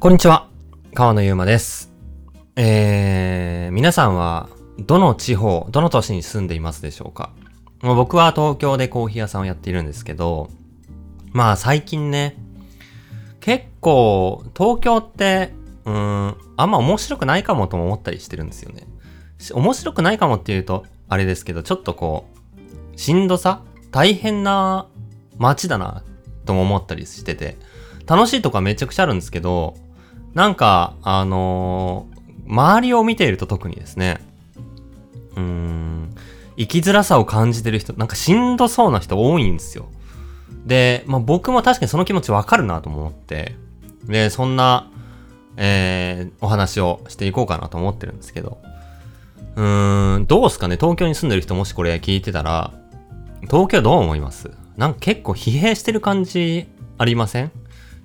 こんにちは。川野ゆうまです。えー、皆さんは、どの地方、どの都市に住んでいますでしょうか？もう僕は東京でコーヒー屋さんをやっているんですけど、まあ最近ね、結構、東京って、うん、あんま面白くないかもとも思ったりしてるんですよね。面白くないかもっていうと、あれですけど、ちょっとこう、しんどさ？大変な街だな、とも思ったりしてて、楽しいとこはめちゃくちゃあるんですけど、なんか、あのー周りを見ていると特にですね、うーん、生きづらさを感じてる人、なんかしんどそうな人多いんですよ。で、まあ僕も確かにその気持ちわかるなと思って、で、そんな、えー、お話をしていこうかなと思ってるんですけど、うーん、どうすかね？東京に住んでる人もしこれ聞いてたら、東京どう思います？なんか結構疲弊してる感じありません？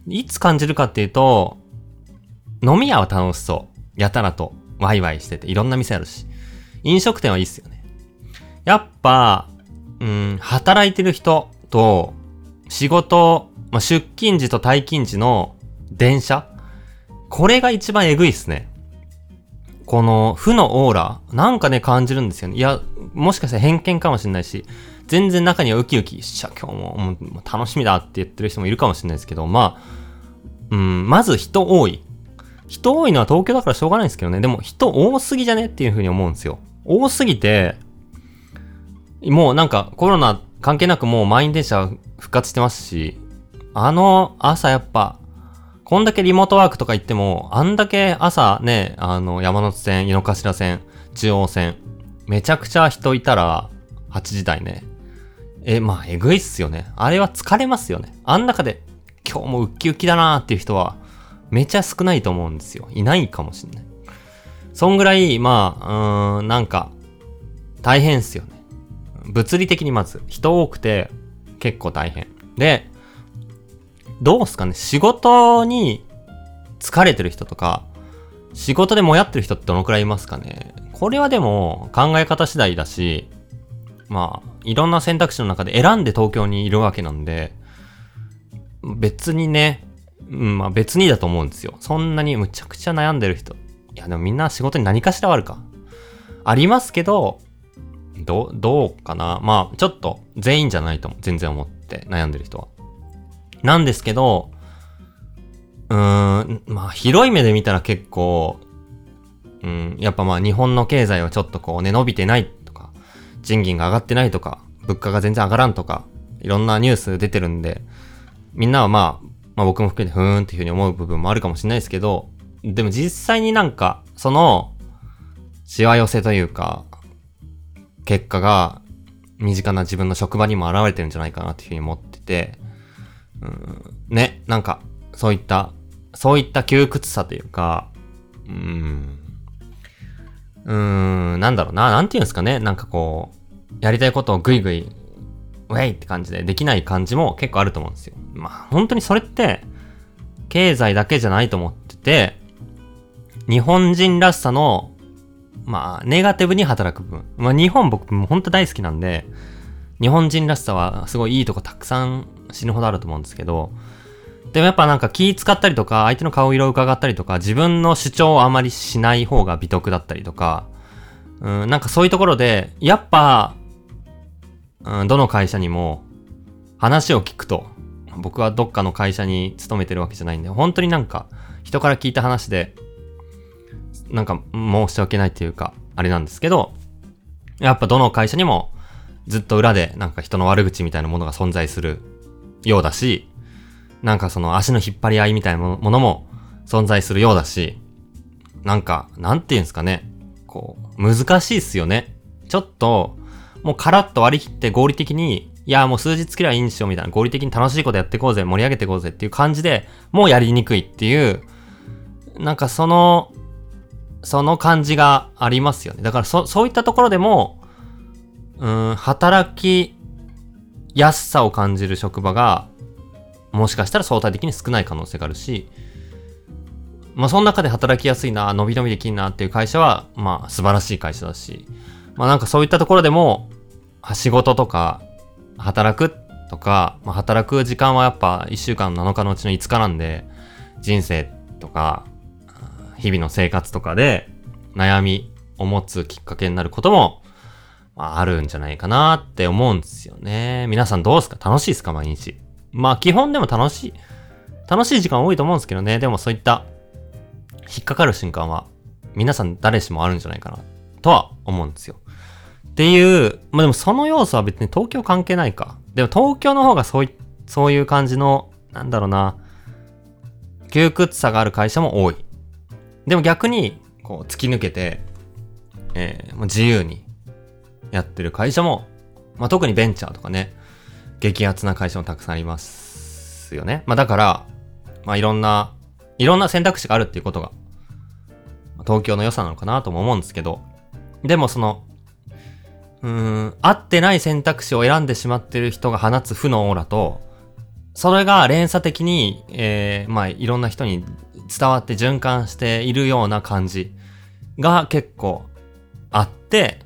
いつ感じるかっていうと、飲み屋は楽しそう。やたらとワイワイしてて、いろんな店あるし。飲食店はいいっすよね。やっぱ、うん、働いてる人と、仕事、まあ、出勤時と退勤時の電車これが一番えぐいっすね。この負のオーラ、なんかね感じるんですよね。いや、もしかしたら偏見かもしれないし、全然中にはウキウキしちゃ今日もも楽しみだって言ってる人もいるかもしれないですけど、まあ、うん、まず人多い。人多いのは東京だからしょうがないんですけどね。でも人多すぎじゃねっていうふうに思うんですよ。多すぎて、もうなんかコロナ関係なくもう満員電車復活してますし、あの朝やっぱ、こんだけリモートワークとか言っても、あんだけ朝ね、あの山手線、井の頭線、中央線、めちゃくちゃ人いたら、8時台ね。え、まあ、えぐいっすよね。あれは疲れますよね。あん中で、今日もウッキウキだなーっていう人は、めちゃ少ないと思うんですよ。いないかもしんない。そんぐらい、まあ、うーん、なんか、大変っすよね。物理的にまず、人多くて、結構大変。で、どうすかね仕事に疲れてる人とか、仕事でもやってる人ってどのくらいいますかねこれはでも考え方次第だし、まあ、いろんな選択肢の中で選んで東京にいるわけなんで、別にね、うん、まあ別にだと思うんですよ。そんなにむちゃくちゃ悩んでる人。いやでもみんな仕事に何かしらあるか。ありますけど、どう、どうかなまあちょっと全員じゃないと。全然思って悩んでる人は。なんですけど、うーん、まあ広い目で見たら結構、うん、やっぱまあ日本の経済はちょっとこうね伸びてないとか、賃金が上がってないとか、物価が全然上がらんとか、いろんなニュース出てるんで、みんなはまあ、まあ僕も含めてふーんっていうふうに思う部分もあるかもしれないですけど、でも実際になんか、その、しわ寄せというか、結果が身近な自分の職場にも現れてるんじゃないかなっていうふうに思ってて、うん、ね、なんか、そういった、そういった窮屈さというか、うーん、うーん、なんだろうな、なんていうんですかね、なんかこう、やりたいことをぐいぐい、ウェイって感じでできない感じも結構あると思うんですよ。まあ、本当にそれって、経済だけじゃないと思ってて、日本人らしさの、まあ、ネガティブに働く部分。まあ、日本僕も本当大好きなんで、日本人らしさはすごいいいとこたくさん死ぬほどあると思うんですけど、でもやっぱなんか気使ったりとか、相手の顔色を伺ったりとか、自分の主張をあまりしない方が美徳だったりとか、うん、なんかそういうところで、やっぱ、うん、どの会社にも話を聞くと、僕はどっかの会社に勤めてるわけじゃないんで、本当になんか人から聞いた話で、なんか申し訳ないっていうか、あれなんですけど、やっぱどの会社にもずっと裏でなんか人の悪口みたいなものが存在するようだし、なんかその足の引っ張り合いみたいなものも存在するようだし、なんか、なんて言うんですかね。こう、難しいっすよね。ちょっと、もうカラッと割り切って合理的に、いや、もう数日くらいいいんしよみたいな、合理的に楽しいことやっていこうぜ、盛り上げていこうぜっていう感じで、もうやりにくいっていう、なんかその、その感じがありますよね。だからそ、そういったところでも、うん、働きやすさを感じる職場が、もしかしたら相対的に少ない可能性があるし、まあその中で働きやすいな、伸び伸びできんなっていう会社は、まあ素晴らしい会社だし、まあなんかそういったところでも、仕事とか、働くとか、まあ働く時間はやっぱ1週間7日のうちの5日なんで、人生とか、日々の生活とかで悩みを持つきっかけになることも、まあ、あるんじゃないかなって思うんですよね。皆さんどうですか？楽しいですか？毎日。まあ基本でも楽しい、楽しい時間多いと思うんですけどね。でもそういった引っかかる瞬間は皆さん誰しもあるんじゃないかなとは思うんですよ。っていう、まあでもその要素は別に東京関係ないか。でも東京の方がそうい、そういう感じの、なんだろうな、窮屈さがある会社も多い。でも逆に、こう、突き抜けて、えー、もう自由にやってる会社も、まあ特にベンチャーとかね、激アツな会社もたくさんありますよね。まあだから、まあいろんな、いろんな選択肢があるっていうことが、東京の良さなのかなとも思うんですけど、でもその、うん、合ってない選択肢を選んでしまってる人が放つ負のオーラと、それが連鎖的に、えー、まあ、いろんな人に伝わって循環しているような感じが結構あって、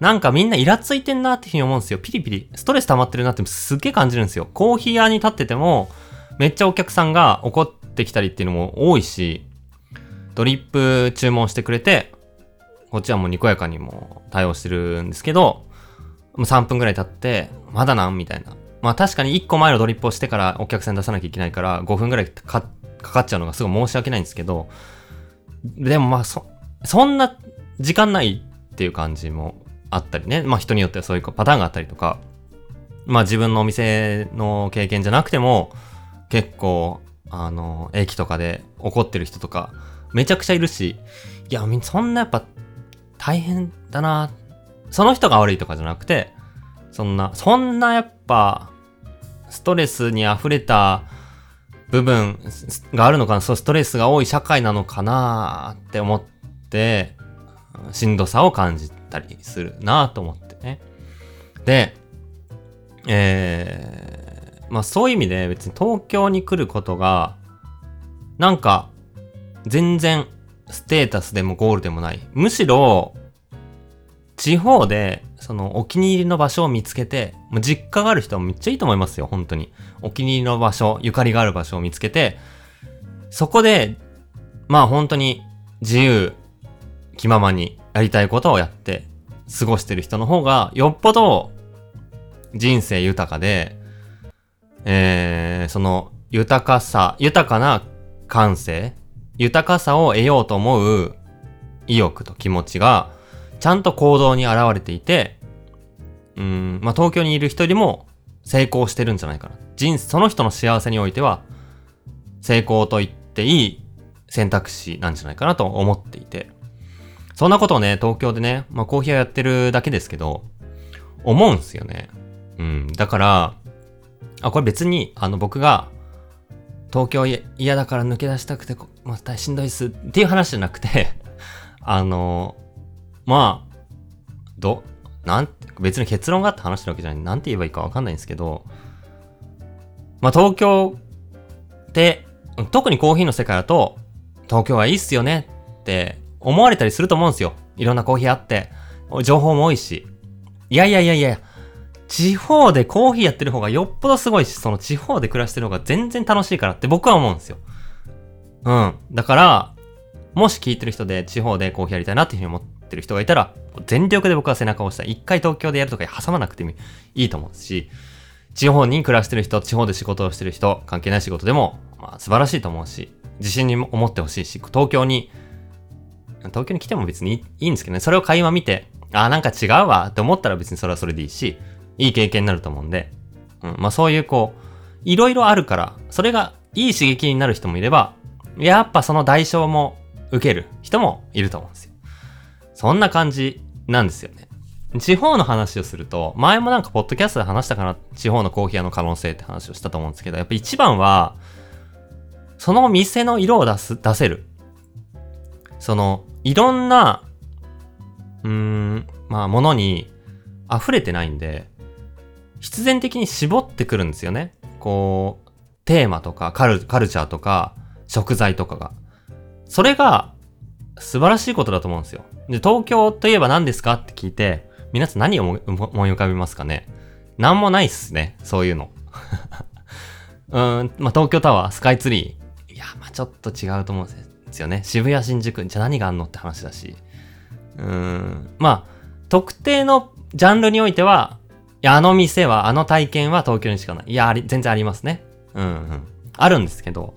なんかみんなイラついてんなってふうに思うんですよ。ピリピリ。ストレス溜まってるなってすっげえ感じるんですよ。コーヒー屋に立ってても、めっちゃお客さんが怒ってきたりっていうのも多いし、ドリップ注文してくれて、こっちはもうにこやかにも対応してるんですけど、もう3分くらい経って、まだなんみたいな。まあ確かに1個前のドリップをしてからお客さん出さなきゃいけないから5分くらいかかっちゃうのがすごい申し訳ないんですけど、でもまあそ、そんな時間ないっていう感じもあったりね。まあ人によってはそういうパターンがあったりとか、まあ自分のお店の経験じゃなくても、結構、あの、駅とかで怒ってる人とか、めちゃくちゃいるし、いや、そんなやっぱ大変だな。その人が悪いとかじゃなくて、そんな、そんなやっぱ、ストレスに溢れた部分があるのかな、そうストレスが多い社会なのかなって思って、しんどさを感じたりするなと思ってね。で、えー、まあそういう意味で別に東京に来ることが、なんか、全然ステータスでもゴールでもない。むしろ、地方で、そのお気に入りの場所を見つけて、もう実家がある人はめっちゃいいと思いますよ、本当に。お気に入りの場所、ゆかりがある場所を見つけて、そこで、まあ本当に自由、気ままにやりたいことをやって過ごしてる人の方が、よっぽど人生豊かで、えー、その豊かさ、豊かな感性、豊かさを得ようと思う意欲と気持ちが、ちゃんと行動に現れていて、うん、まあ、東京にいる人よりも成功してるんじゃないかな。人、その人の幸せにおいては、成功と言っていい選択肢なんじゃないかなと思っていて。そんなことをね、東京でね、まあ、コーヒー屋やってるだけですけど、思うんすよね。うん。だから、あ、これ別に、あの、僕が、東京嫌だから抜け出したくて、まあ、しんどいっすっていう話じゃなくて あの、まあ、ど、なん、別に結論があって話してるわけじゃない。なんて言えばいいかわかんないんですけど、まあ、東京って、特にコーヒーの世界だと、東京はいいっすよねって思われたりすると思うんですよ。いろんなコーヒーあって、情報も多いし。いやいやいやいや、地方でコーヒーやってる方がよっぽどすごいし、その地方で暮らしてる方が全然楽しいからって僕は思うんですよ。うん。だから、もし聞いてる人で地方でコーヒーやりたいなっていうふうに思ってる人がいたら、全力で僕は背中を押したい。一回東京でやるとか挟まなくてもいいと思うし、地方に暮らしてる人、地方で仕事をしてる人、関係ない仕事でも、まあ素晴らしいと思うし、自信に思ってほしいし、東京に、東京に来ても別にいいんですけどね、それを会話見て、ああ、なんか違うわって思ったら別にそれはそれでいいし、いい経験になると思うんで、うん、まあそういうこう、いろいろあるから、それがいい刺激になる人もいれば、やっぱその代償も受ける人もいると思うんですよ。そんな感じなんですよね。地方の話をすると、前もなんかポッドキャストで話したかな、地方のコーヒー屋の可能性って話をしたと思うんですけど、やっぱ一番は、その店の色を出す、出せる。その、いろんな、うーん、まあ、ものに溢れてないんで、必然的に絞ってくるんですよね。こう、テーマとかカルカルチャーとか食材とかが。それが素晴らしいことだと思うんですよ。で、東京といえば何ですかって聞いて、皆さん何を思い浮かびますかね何もないっすね。そういうの。うん、まあ、東京タワー、スカイツリー。いや、まあ、ちょっと違うと思うんですよね。渋谷、新宿、じゃあ何があんのって話だし。うん。まあ、特定のジャンルにおいては、や、あの店は、あの体験は東京にしかない。いや、あり、全然ありますね。うんうん。あるんですけど、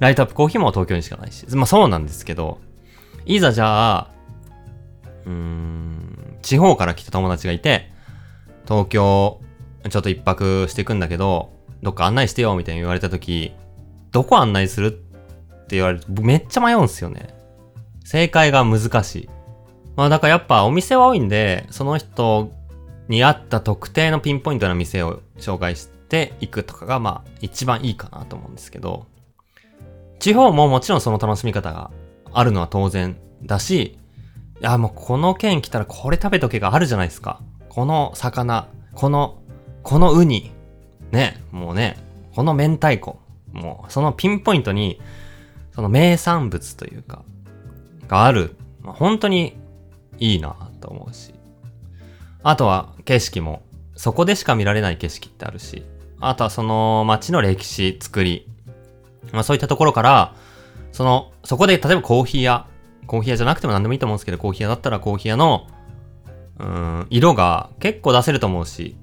ライトアップコーヒーも東京にしかないし。まあそうなんですけど、いざじゃあ、うーん、地方から来た友達がいて、東京、ちょっと一泊していくんだけど、どっか案内してよ、みたいに言われた時、どこ案内するって言われると、めっちゃ迷うんすよね。正解が難しい。まあだからやっぱお店は多いんで、その人に合った特定のピンポイントな店を紹介していくとかがまあ一番いいかなと思うんですけど、地方ももちろんその楽しみ方があるのは当然だし、いやもうこの県来たらこれ食べとけがあるじゃないですか。この魚、この、このウニ、ね、もうね、この明太子、もうそのピンポイントに、その名産物というか、がある。まあ、本当にいいなと思うし。あとは景色も、そこでしか見られない景色ってあるし、あとはその街の歴史、作り、まあそういったところから、その、そこで例えばコーヒー屋、コーヒー屋じゃなくても何でもいいと思うんですけど、コーヒー屋だったらコーヒー屋の、うん、色が結構出せると思うし、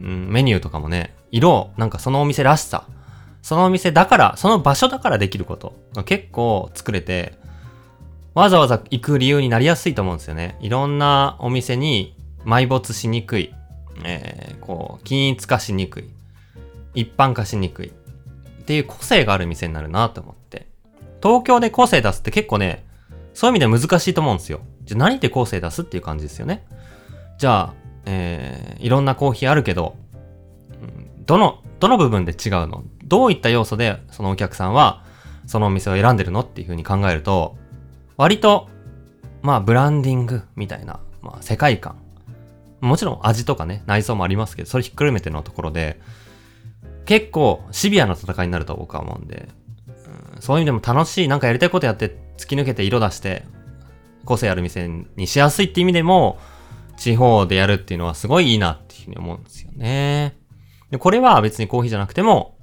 うん、メニューとかもね、色、なんかそのお店らしさ、そのお店だから、その場所だからできること。が結構作れて、わざわざ行く理由になりやすいと思うんですよね。いろんなお店に埋没しにくい、えー、こう、均一化しにくい、一般化しにくいっていう個性がある店になるなと思って。東京で個性出すって結構ね、そういう意味では難しいと思うんですよ。じゃあ何で個性出すっていう感じですよね。じゃあ、えー、いろんなコーヒーあるけど、どの、どの部分で違うの？どういった要素でそのお客さんはそのお店を選んでるのっていう風に考えると、割と、まあブランディングみたいな、まあ世界観。もちろん味とかね、内装もありますけど、それひっくるめてのところで、結構シビアな戦いになると僕は思うんで、うん、そういう意味でも楽しい、なんかやりたいことやって突き抜けて色出して、個性ある店にしやすいって意味でも、地方でやるっていうのはすごいいいなっていうふうに思うんですよね。で、これは別にコーヒーじゃなくても、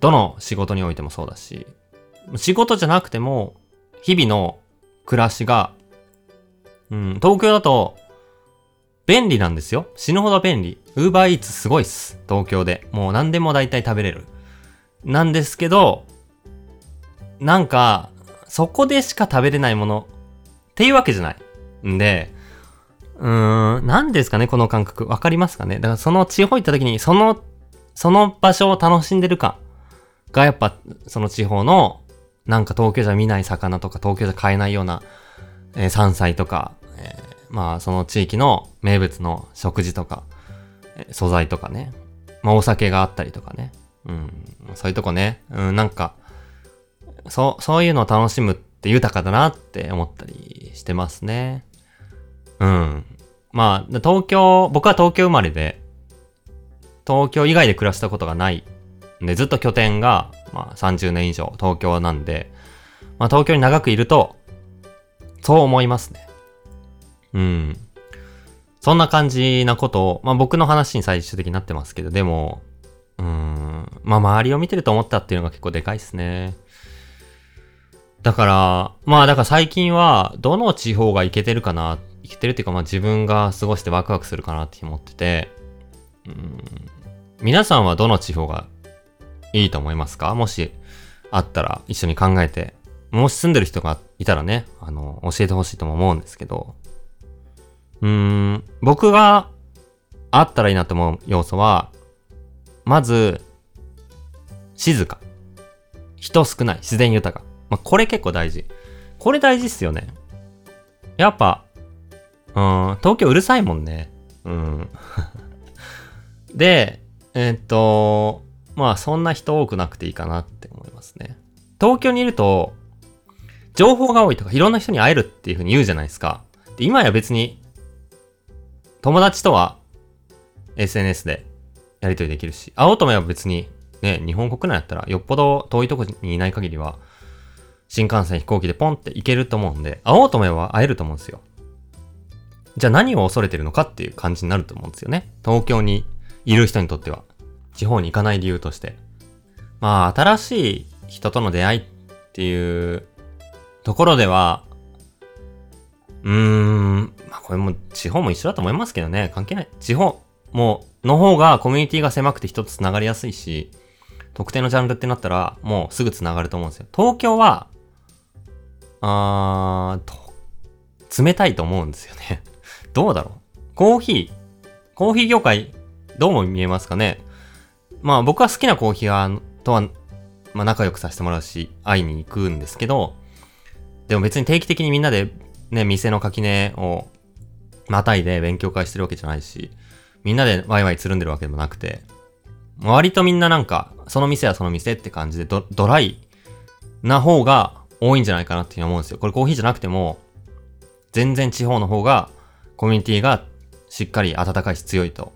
どの仕事においてもそうだし、仕事じゃなくても、日々の暮らしが、うん、東京だと、便利なんですよ。死ぬほど便利。ウーバーイーツすごいっす。東京で。もう何でも大体食べれる。なんですけど、なんか、そこでしか食べれないものっていうわけじゃない。んで、うーん、何ですかね、この感覚。わかりますかねだからその地方行った時に、その、その場所を楽しんでるかがやっぱ、その地方のなんか東京じゃ見ない魚とか東京じゃ買えないような、えー、山菜とか、まあその地域の名物の食事とか、素材とかね。まあお酒があったりとかね。うん。そういうとこね。うん、なんか、そう、そういうのを楽しむって豊かだなって思ったりしてますね。うん。まあ、東京、僕は東京生まれで、東京以外で暮らしたことがないで、ずっと拠点が、まあ、30年以上東京なんで、まあ、東京に長くいると、そう思いますね。うん。そんな感じなことを、まあ、僕の話に最終的になってますけど、でも、うん、まあ、周りを見てると思ったっていうのが結構でかいっすね。だから、まあ、だから最近は、どの地方が行けてるかな、行けてるっていうか、まあ、自分が過ごしてワクワクするかなって思ってて、うん、皆さんはどの地方がいいと思いますか？もしあったら一緒に考えて、もし住んでる人がいたらね、あの、教えてほしいとも思うんですけど、うん、僕があったらいいなと思う要素は、まず、静か。人少ない。自然豊か。まあ、これ結構大事。これ大事っすよね。やっぱ、うん、東京うるさいもんね。うん。で、えー、っと、まあそんな人多くなくていいかなって思いますね。東京にいると、情報が多いとかいろんな人に会えるっていう風に言うじゃないですか。で、今や別に、友達とは SNS でやり取りできるし、会おうと思えば別に、ね、日本国内だったらよっぽど遠いとこにいない限りは、新幹線飛行機でポンって行けると思うんで、会おうと思えば会えると思うんですよ。じゃあ何を恐れてるのかっていう感じになると思うんですよね。東京にいる人にとっては。地方に行かない理由として。まあ、新しい人との出会いっていうところでは、うーん、まあこれも地方も一緒だと思いますけどね、関係ない。地方も、の方がコミュニティが狭くて人と繋がりやすいし、特定のジャンルってなったら、もうすぐ繋がると思うんですよ。東京は、あーと、冷たいと思うんですよね。どうだろうコーヒー、コーヒー業界、どうも見えますかねまあ僕は好きなコーヒーは、とは、まあ仲良くさせてもらうし、会いに行くんですけど、でも別に定期的にみんなでね、店の垣根をまたいで勉強会してるわけじゃないし、みんなでワイワイつるんでるわけでもなくて、割とみんななんか、その店はその店って感じでドドライな方が多いんじゃないかなっていうふうに思うんですよ。これコーヒーじゃなくても、全然地方の方がコミュニティがしっかり温かいし強いと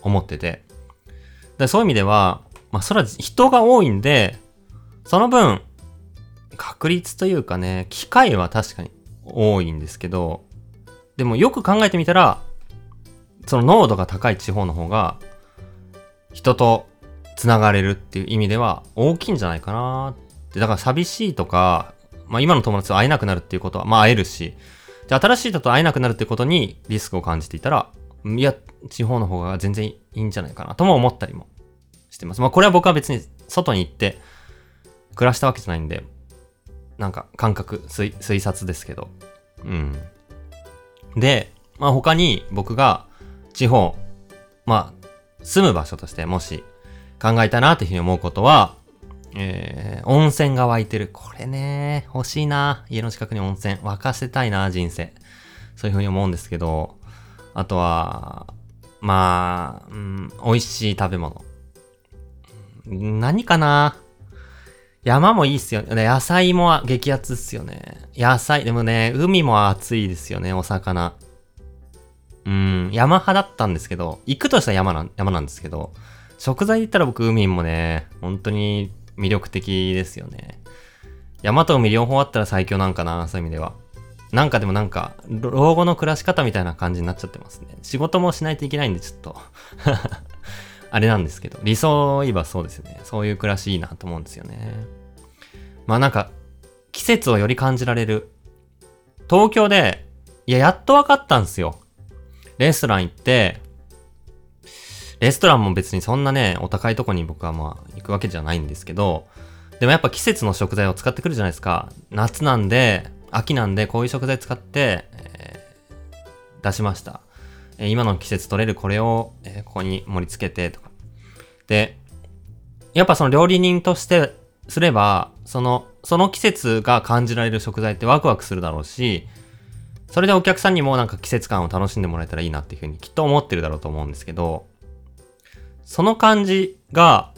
思ってて。でそういう意味では、まあそれは人が多いんで、その分、確率というかね、機会は確かに多いんですけど、でもよく考えてみたら、その濃度が高い地方の方が、人と繋がれるっていう意味では大きいんじゃないかなって。だから寂しいとか、まあ今の友達と会えなくなるっていうことは、まあ会えるし、で、新しい人と会えなくなるっていうことにリスクを感じていたら、いや、地方の方が全然いいんじゃないかなとも思ったりもしてます。まあこれは僕は別に外に行って暮らしたわけじゃないんで、なんか感覚、推推察ですけど。うん。で、まあ他に僕が地方、まあ住む場所としてもし考えたなっていうふうに思うことは、えー、温泉が湧いてる。これね、欲しいな。家の近くに温泉。沸かせたいな、人生。そういうふうに思うんですけど、あとは、まあ、うん、美味しい食べ物。何かな山もいいっすよね。野菜も激アツっすよね。野菜、でもね、海も暑いですよね、お魚。うん、山派だったんですけど、行くとしたら山な山なんですけど、食材で言ったら僕海もね、本当に魅力的ですよね。山と海両方あったら最強なんかな、そういう意味では。なんかでもなんか、老後の暮らし方みたいな感じになっちゃってますね。仕事もしないといけないんでちょっとあれなんですけど、理想を言えばそうですよね。そういう暮らしいいなと思うんですよね。まあなんか、季節をより感じられる。東京で、いや、やっと分かったんですよ。レストラン行って、レストランも別にそんなね、お高いとこに僕はまあ行くわけじゃないんですけど、でもやっぱ季節の食材を使ってくるじゃないですか。夏なんで、秋なんでこういう食材使って、えー、出しました。え、今の季節取れるこれを、え、ここに盛り付けてとか。で、やっぱその料理人としてすれば、その、その季節が感じられる食材ってワクワクするだろうし、それでお客さんにもなんか季節感を楽しんでもらえたらいいなっていうふうにきっと思ってるだろうと思うんですけど、その感じが、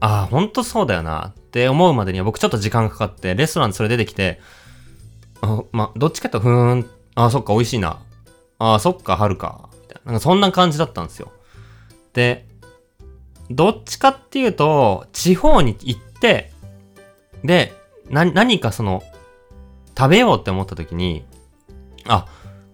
ああ、ほんとそうだよなって思うまでには僕ちょっと時間かかって、レストランでそれ出てきて、あまあ、どっちかとふーん、ああ、そっか、美味しいな。ああ、そっか、春か。な。んかそんな感じだったんですよ。で、どっちかっていうと、地方に行って、で、な、何かその、食べようって思った時に、あ、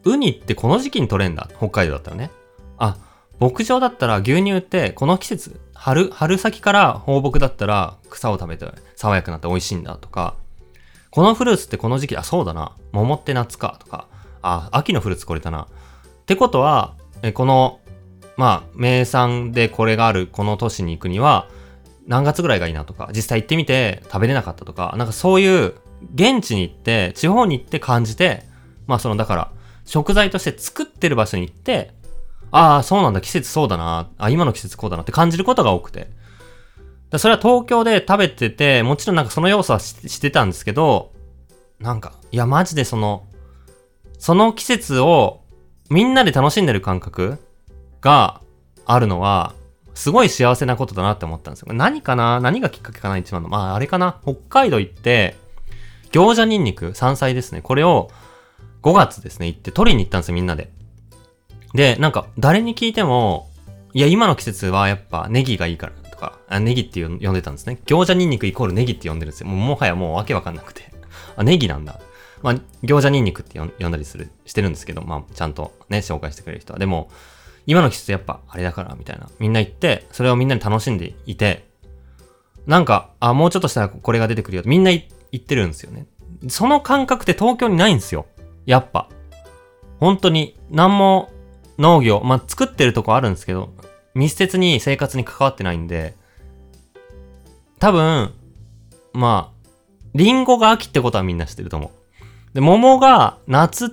ウニってこの時期に取れんだ。北海道だったらね。あ、牧場だったら牛乳ってこの季節、春、春先から放牧だったら草を食べて爽やかになって美味しいんだとか、このフルーツってこの時期、あ、そうだな。桃って夏かとか、あ、秋のフルーツこれだな。ってことは、えこの、まあ、名産でこれがあるこの都市に行くには、何月ぐらいがいいなとか、実際行ってみて食べれなかったとか、なんかそういう現地に行って、地方に行って感じて、まあその、だから、食材として作ってる場所に行って、ああ、そうなんだ、季節そうだな、あ、今の季節こうだなって感じることが多くて。それは東京で食べてて、もちろんなんかその要素はしてたんですけど、なんか、いや、マジでその、その季節をみんなで楽しんでる感覚があるのは、すごい幸せなことだなって思ったんですよ。何かな？何がきっかけかな一番の。まあ、あれかな？北海道行って、餃子ニンニク、山菜ですね。これを5月ですね、行って取りに行ったんですよ、みんなで。で、なんか、誰に聞いても、いや、今の季節はやっぱネギがいいからとか、あネギって呼んでたんですね。餃子ニンニクイコールネギって呼んでるんですよ。もうもはやもうわけわかんなくて。あ、ネギなんだ。まあ、餃子ニンニクって呼んだりする、してるんですけど、まあ、ちゃんとね、紹介してくれる人は。でも、今の季節やっぱあれだから、みたいな。みんな行って、それをみんなに楽しんでいて、なんか、あ、もうちょっとしたらこれが出てくるよ。みんな言ってるんですよね。その感覚って東京にないんですよ。やっぱ。本当に、何も農業、まあ、作ってるとこあるんですけど、密接に生活に関わってないんで、多分、まあ、リンゴが秋ってことはみんな知ってると思う。で、桃が夏っ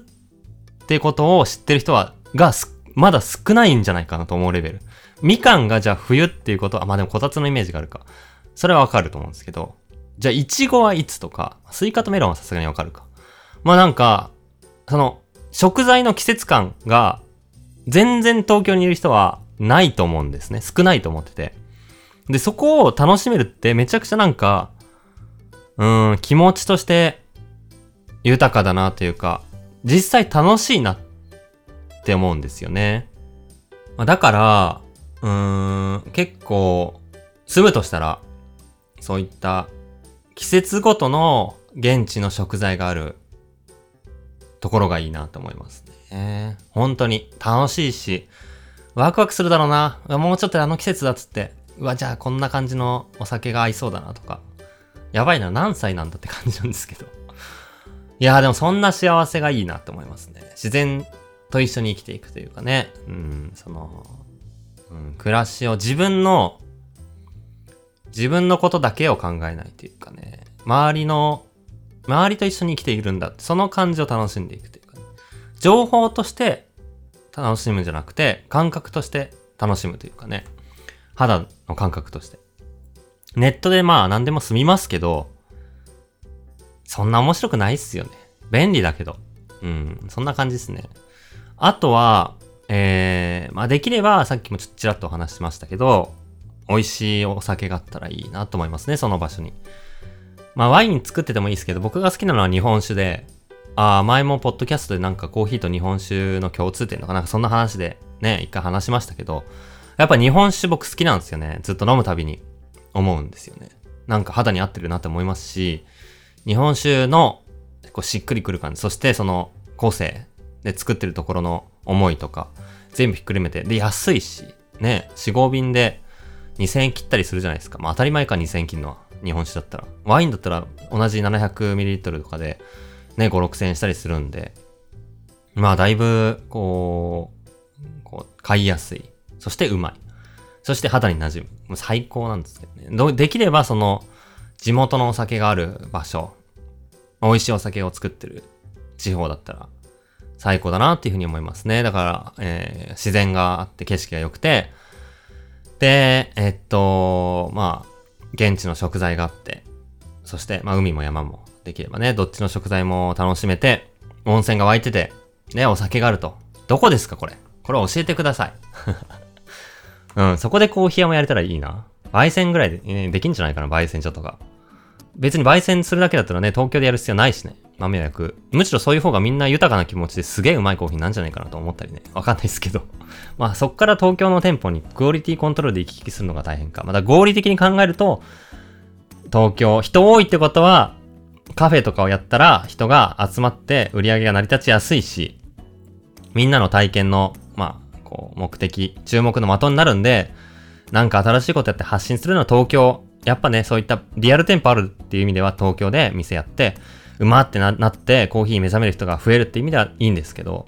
てことを知ってる人は、がまだ少ないんじゃないかなと思うレベル。みかんがじゃあ冬っていうことは、まあでもこたつのイメージがあるか。それはわかると思うんですけど、じゃあいちごはいつとか、スイカとメロンはさすがにわかるか。まあなんか、その、食材の季節感が、全然東京にいる人はないと思うんですね。少ないと思ってて。で、そこを楽しめるってめちゃくちゃなんか、うん、気持ちとして豊かだなというか、実際楽しいなって思うんですよね。ま、だから、うーん、結構、住むとしたら、そういった季節ごとの現地の食材があるところがいいなと思いますね。本当に楽しいし、ワクワクするだろうな。もうちょっとあの季節だっつって、うわ、じゃあこんな感じのお酒が合いそうだなとか。やばいな、何歳なんだって感じなんですけど。いやでもそんな幸せがいいなと思いますね。自然と一緒に生きていくというかね。うん、その、うん、暮らしを自分の、自分のことだけを考えないというかね。周りの、周りと一緒に生きているんだって、その感じを楽しんでいくというか、ね、情報として楽しむんじゃなくて、感覚として楽しむというかね。肌の感覚として。ネットでまあ何でも済みますけど、そんな面白くないっすよね。便利だけど。うん、そんな感じですね。あとは、えー、まあできればさっきもちょっとちらっとお話しましたけど、美味しいお酒があったらいいなと思いますね、その場所に。まあワイン作っててもいいですけど、僕が好きなのは日本酒で、ああ、前もポッドキャストでなんかコーヒーと日本酒の共通点とかなんかそんな話でね、一回話しましたけど、やっぱ日本酒僕好きなんですよね。ずっと飲むたびに思うんですよね。なんか肌に合ってるなって思いますし、日本酒のこうしっくりくる感じ、そしてその個性で作ってるところの思いとか、全部ひっくるめて、で、安いし、ね、4、5瓶で2000円切ったりするじゃないですか。まあ当たり前か2000円切るのは。日本酒だったら。ワインだったら同じ 700ml とかで、ね、5、6000円したりするんで、まあだいぶ、こう、こう、買いやすい。そしてうまい。そして肌に馴染む。もう最高なんですけどね。できればその、地元のお酒がある場所、美味しいお酒を作ってる地方だったら、最高だなっていうふうに思いますね。だから、えー、自然があって景色が良くて、で、えっと、まあ、現地の食材があって、そして、まあ、海も山もできればね、どっちの食材も楽しめて、温泉が湧いてて、ね、お酒があると。どこですか、これ？これ教えてください。うん、そこでコーヒー屋もやれたらいいな。焙煎ぐらいで、ね、できんじゃないかな、焙煎所とか。別に焙煎するだけだったらね、東京でやる必要ないしね。豆を焼く。むしろそういう方がみんな豊かな気持ちですげえうまいコーヒーなんじゃないかなと思ったりね。わかんないですけど。まあそっから東京の店舗にクオリティコントロールで行き来するのが大変か。また合理的に考えると、東京、人多いってことは、カフェとかをやったら人が集まって売り上げが成り立ちやすいし、みんなの体験の、まあ、こう、目的、注目の的になるんで、なんか新しいことやって発信するのは東京、やっぱね、そういったリアル店舗あるっていう意味では東京で店やって、うまってなってコーヒー目覚める人が増えるって意味ではいいんですけど、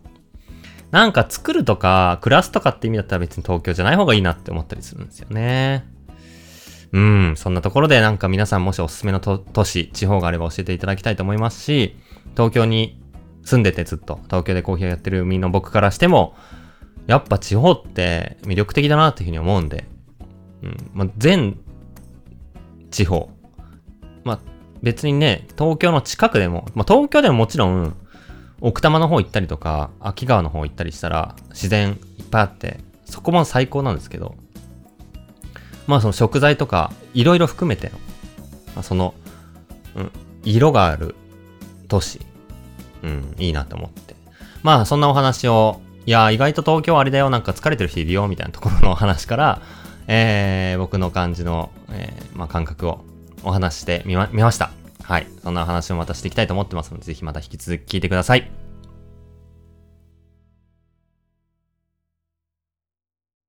なんか作るとか暮らすとかって意味だったら別に東京じゃない方がいいなって思ったりするんですよね。うん、そんなところでなんか皆さんもしおすすめの都市、地方があれば教えていただきたいと思いますし、東京に住んでてずっと東京でコーヒーをやってる身の僕からしても、やっぱ地方って魅力的だなっていうふうに思うんで、うん、まあ、全地方、まあ、別にね、東京の近くでも、まあ、東京でももちろん、奥多摩の方行ったりとか、秋川の方行ったりしたら、自然いっぱいあって、そこも最高なんですけど、まあその食材とか、いろいろ含めての、まあ、その、うん、色がある都市、うん、いいなと思って。まあそんなお話をいや、意外と東京あれだよ、なんか疲れてる人いるよ、みたいなところの話から、えー、僕の感じの、えー、まあ、感覚をお話してみま、見ました。はい。そんな話をまたしていきたいと思ってますので、ぜひまた引き続き聞いてください。